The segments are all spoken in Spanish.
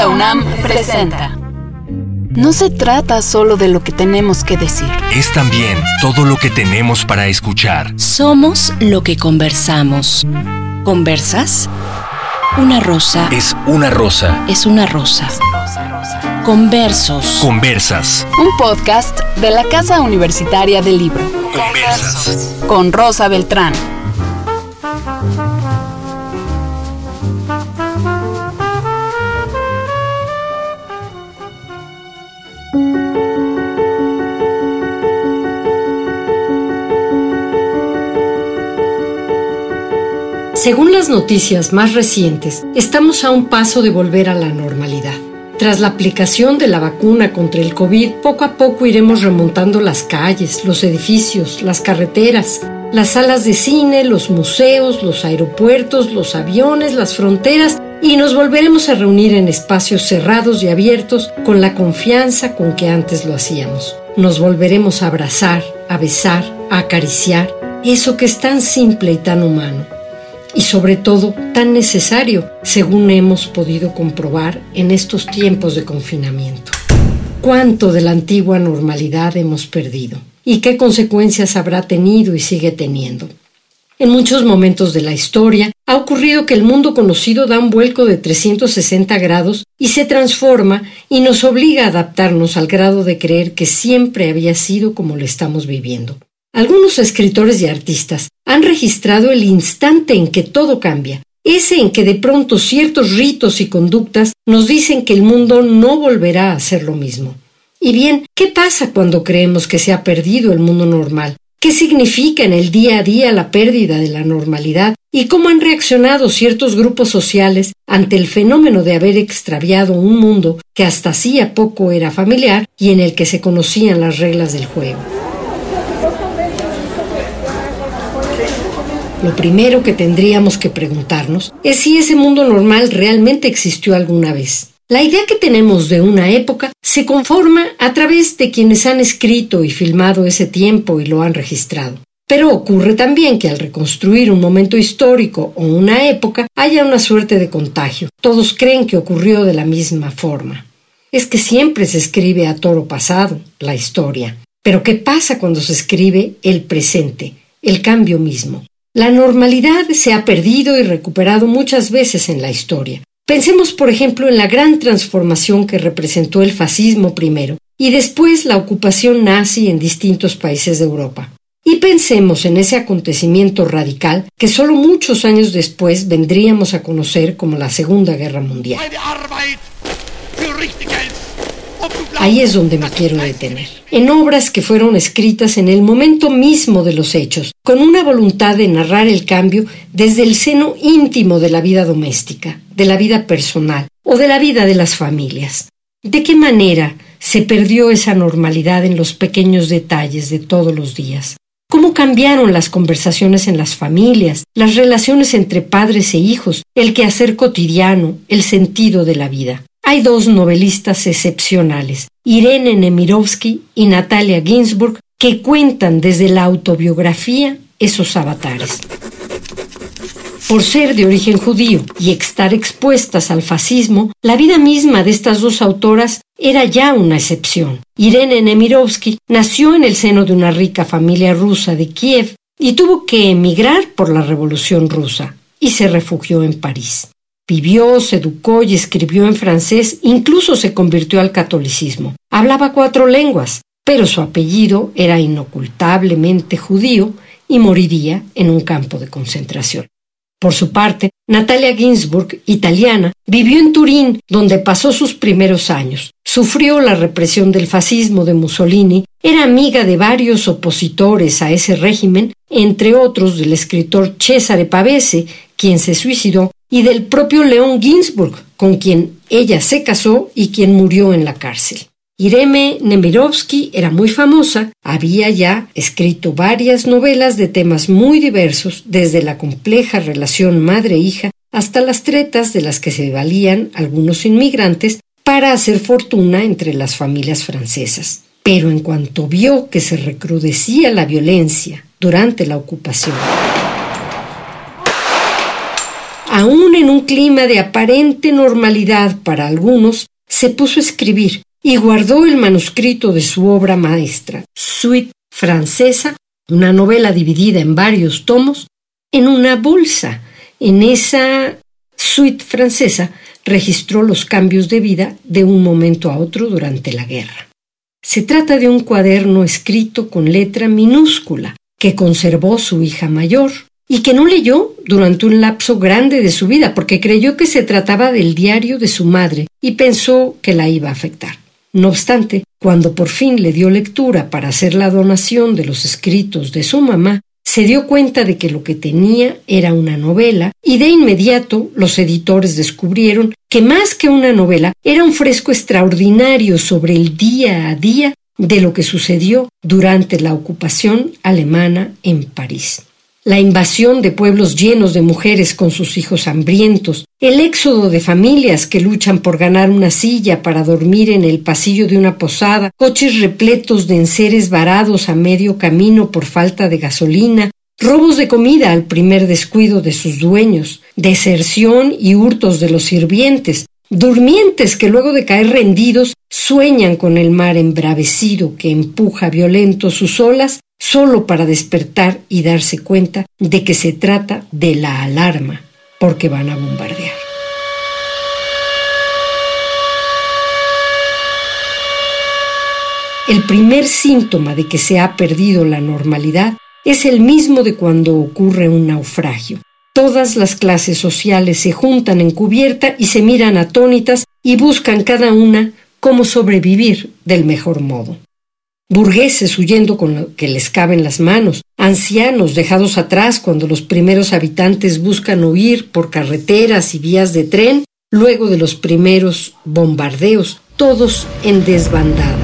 Radio UNAM presenta. No se trata solo de lo que tenemos que decir. Es también todo lo que tenemos para escuchar. Somos lo que conversamos. ¿Conversas? Una rosa Es una rosa. es una rosa. Conversos. Conversas. Un podcast de la Casa Universitaria del Libro. Conversas. Con Rosa Beltrán. Según las noticias más recientes, estamos a un paso de volver a la normalidad. Tras la aplicación de la vacuna contra el COVID, poco a poco iremos remontando las calles, los edificios, las carreteras, las salas de cine, los museos, los aeropuertos, los aviones, las fronteras y nos volveremos a reunir en espacios cerrados y abiertos con la confianza con que antes lo hacíamos. Nos volveremos a abrazar, a besar, a acariciar, eso que es tan simple y tan humano y sobre todo tan necesario, según hemos podido comprobar en estos tiempos de confinamiento. ¿Cuánto de la antigua normalidad hemos perdido? ¿Y qué consecuencias habrá tenido y sigue teniendo? En muchos momentos de la historia ha ocurrido que el mundo conocido da un vuelco de 360 grados y se transforma y nos obliga a adaptarnos al grado de creer que siempre había sido como lo estamos viviendo. Algunos escritores y artistas han registrado el instante en que todo cambia, ese en que de pronto ciertos ritos y conductas nos dicen que el mundo no volverá a ser lo mismo. Y bien, ¿qué pasa cuando creemos que se ha perdido el mundo normal? ¿Qué significa en el día a día la pérdida de la normalidad? ¿Y cómo han reaccionado ciertos grupos sociales ante el fenómeno de haber extraviado un mundo que hasta hacía poco era familiar y en el que se conocían las reglas del juego? Lo primero que tendríamos que preguntarnos es si ese mundo normal realmente existió alguna vez. La idea que tenemos de una época se conforma a través de quienes han escrito y filmado ese tiempo y lo han registrado. Pero ocurre también que al reconstruir un momento histórico o una época haya una suerte de contagio. Todos creen que ocurrió de la misma forma. Es que siempre se escribe a toro pasado la historia. Pero ¿qué pasa cuando se escribe el presente, el cambio mismo? La normalidad se ha perdido y recuperado muchas veces en la historia. Pensemos, por ejemplo, en la gran transformación que representó el fascismo primero y después la ocupación nazi en distintos países de Europa. Y pensemos en ese acontecimiento radical que solo muchos años después vendríamos a conocer como la Segunda Guerra Mundial. Ahí es donde me quiero detener. En obras que fueron escritas en el momento mismo de los hechos, con una voluntad de narrar el cambio desde el seno íntimo de la vida doméstica, de la vida personal o de la vida de las familias. ¿De qué manera se perdió esa normalidad en los pequeños detalles de todos los días? ¿Cómo cambiaron las conversaciones en las familias, las relaciones entre padres e hijos, el quehacer cotidiano, el sentido de la vida? Hay dos novelistas excepcionales, Irene Nemirovsky y Natalia Ginsburg, que cuentan desde la autobiografía esos avatares. Por ser de origen judío y estar expuestas al fascismo, la vida misma de estas dos autoras era ya una excepción. Irene Nemirovsky nació en el seno de una rica familia rusa de Kiev y tuvo que emigrar por la Revolución rusa y se refugió en París. Vivió, se educó y escribió en francés, incluso se convirtió al catolicismo. Hablaba cuatro lenguas, pero su apellido era inocultablemente judío y moriría en un campo de concentración. Por su parte, Natalia Ginsburg, italiana, vivió en Turín, donde pasó sus primeros años. Sufrió la represión del fascismo de Mussolini, era amiga de varios opositores a ese régimen, entre otros del escritor Cesare Pavese, quien se suicidó, y del propio León Ginsburg, con quien ella se casó y quien murió en la cárcel. Irene Nemirovsky era muy famosa, había ya escrito varias novelas de temas muy diversos, desde la compleja relación madre-hija hasta las tretas de las que se valían algunos inmigrantes para hacer fortuna entre las familias francesas. Pero en cuanto vio que se recrudecía la violencia durante la ocupación, aún en un clima de aparente normalidad para algunos, se puso a escribir y guardó el manuscrito de su obra maestra, Suite Francesa, una novela dividida en varios tomos, en una bolsa. En esa suite francesa registró los cambios de vida de un momento a otro durante la guerra. Se trata de un cuaderno escrito con letra minúscula que conservó su hija mayor y que no leyó durante un lapso grande de su vida porque creyó que se trataba del diario de su madre y pensó que la iba a afectar. No obstante, cuando por fin le dio lectura para hacer la donación de los escritos de su mamá, se dio cuenta de que lo que tenía era una novela y de inmediato los editores descubrieron que más que una novela era un fresco extraordinario sobre el día a día de lo que sucedió durante la ocupación alemana en París la invasión de pueblos llenos de mujeres con sus hijos hambrientos, el éxodo de familias que luchan por ganar una silla para dormir en el pasillo de una posada, coches repletos de enseres varados a medio camino por falta de gasolina, robos de comida al primer descuido de sus dueños, deserción y hurtos de los sirvientes, durmientes que luego de caer rendidos sueñan con el mar embravecido que empuja violento sus olas solo para despertar y darse cuenta de que se trata de la alarma, porque van a bombardear. El primer síntoma de que se ha perdido la normalidad es el mismo de cuando ocurre un naufragio. Todas las clases sociales se juntan en cubierta y se miran atónitas y buscan cada una cómo sobrevivir del mejor modo burgueses huyendo con lo que les cabe en las manos, ancianos dejados atrás cuando los primeros habitantes buscan huir por carreteras y vías de tren, luego de los primeros bombardeos, todos en desbandada.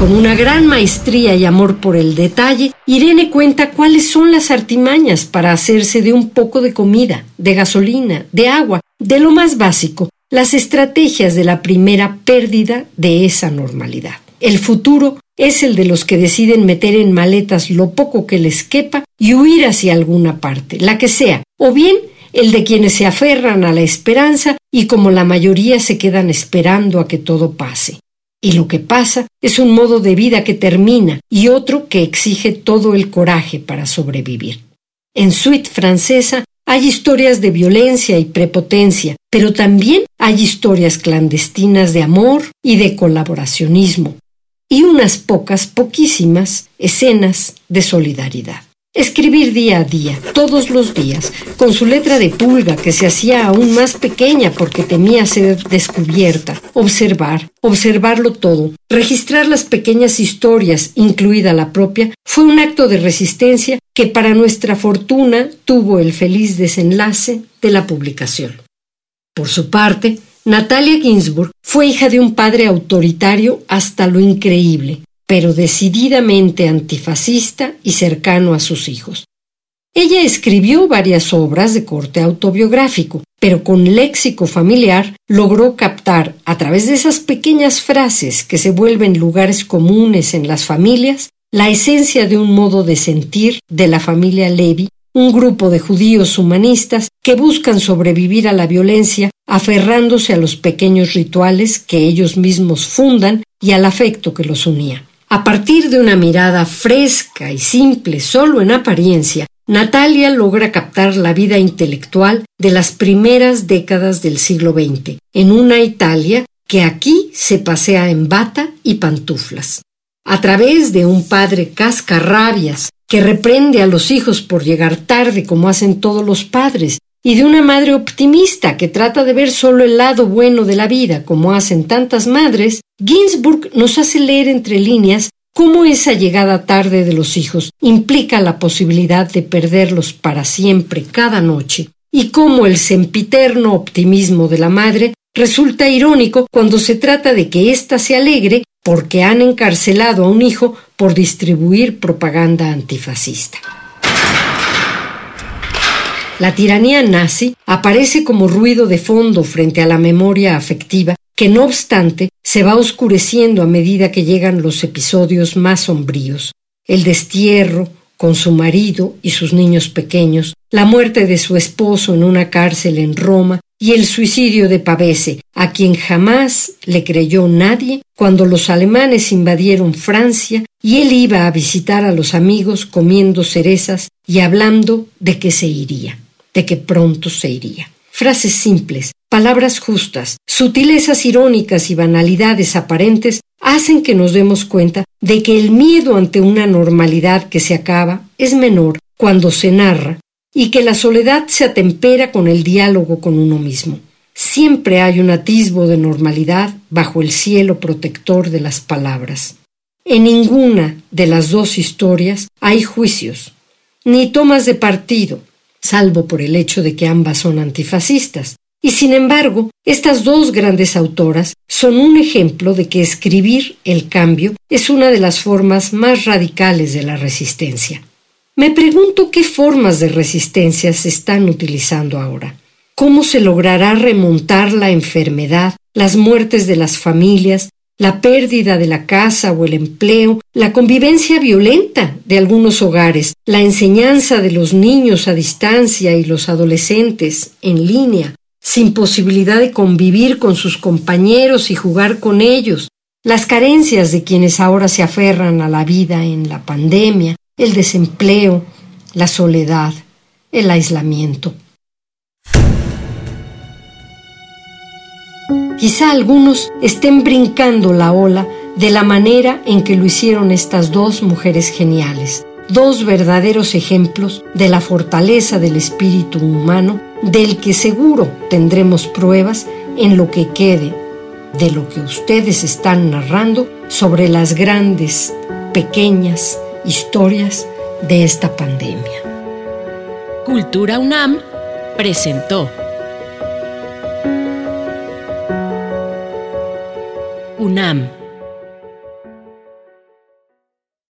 Con una gran maestría y amor por el detalle, Irene cuenta cuáles son las artimañas para hacerse de un poco de comida, de gasolina, de agua, de lo más básico, las estrategias de la primera pérdida de esa normalidad. El futuro es el de los que deciden meter en maletas lo poco que les quepa y huir hacia alguna parte, la que sea, o bien el de quienes se aferran a la esperanza y como la mayoría se quedan esperando a que todo pase. Y lo que pasa es un modo de vida que termina y otro que exige todo el coraje para sobrevivir. En Suite francesa hay historias de violencia y prepotencia, pero también hay historias clandestinas de amor y de colaboracionismo, y unas pocas, poquísimas, escenas de solidaridad. Escribir día a día, todos los días, con su letra de pulga que se hacía aún más pequeña porque temía ser descubierta, observar, observarlo todo, registrar las pequeñas historias, incluida la propia, fue un acto de resistencia que para nuestra fortuna tuvo el feliz desenlace de la publicación. Por su parte, Natalia Ginsburg fue hija de un padre autoritario hasta lo increíble, pero decididamente antifascista y cercano a sus hijos. Ella escribió varias obras de corte autobiográfico, pero con léxico familiar logró captar, a través de esas pequeñas frases que se vuelven lugares comunes en las familias, la esencia de un modo de sentir de la familia Levi, un grupo de judíos humanistas que buscan sobrevivir a la violencia aferrándose a los pequeños rituales que ellos mismos fundan y al afecto que los unía. A partir de una mirada fresca y simple solo en apariencia, Natalia logra captar la vida intelectual de las primeras décadas del siglo XX, en una Italia que aquí se pasea en bata y pantuflas. A través de un padre cascarrabias que reprende a los hijos por llegar tarde como hacen todos los padres, y de una madre optimista que trata de ver solo el lado bueno de la vida, como hacen tantas madres, Ginsburg nos hace leer entre líneas cómo esa llegada tarde de los hijos implica la posibilidad de perderlos para siempre cada noche, y cómo el sempiterno optimismo de la madre resulta irónico cuando se trata de que ésta se alegre porque han encarcelado a un hijo por distribuir propaganda antifascista. La tiranía nazi aparece como ruido de fondo frente a la memoria afectiva que no obstante se va oscureciendo a medida que llegan los episodios más sombríos. El destierro, con su marido y sus niños pequeños, la muerte de su esposo en una cárcel en Roma y el suicidio de Pavese, a quien jamás le creyó nadie cuando los alemanes invadieron Francia y él iba a visitar a los amigos comiendo cerezas y hablando de que se iría, de que pronto se iría. Frases simples, palabras justas, sutilezas irónicas y banalidades aparentes hacen que nos demos cuenta de que el miedo ante una normalidad que se acaba es menor cuando se narra y que la soledad se atempera con el diálogo con uno mismo. Siempre hay un atisbo de normalidad bajo el cielo protector de las palabras. En ninguna de las dos historias hay juicios, ni tomas de partido, salvo por el hecho de que ambas son antifascistas. Y sin embargo, estas dos grandes autoras son un ejemplo de que escribir el cambio es una de las formas más radicales de la resistencia. Me pregunto qué formas de resistencia se están utilizando ahora. ¿Cómo se logrará remontar la enfermedad, las muertes de las familias, la pérdida de la casa o el empleo, la convivencia violenta de algunos hogares, la enseñanza de los niños a distancia y los adolescentes en línea, sin posibilidad de convivir con sus compañeros y jugar con ellos, las carencias de quienes ahora se aferran a la vida en la pandemia, el desempleo, la soledad, el aislamiento. Quizá algunos estén brincando la ola de la manera en que lo hicieron estas dos mujeres geniales, dos verdaderos ejemplos de la fortaleza del espíritu humano, del que seguro tendremos pruebas en lo que quede de lo que ustedes están narrando sobre las grandes, pequeñas, historias de esta pandemia. Cultura UNAM presentó UNAM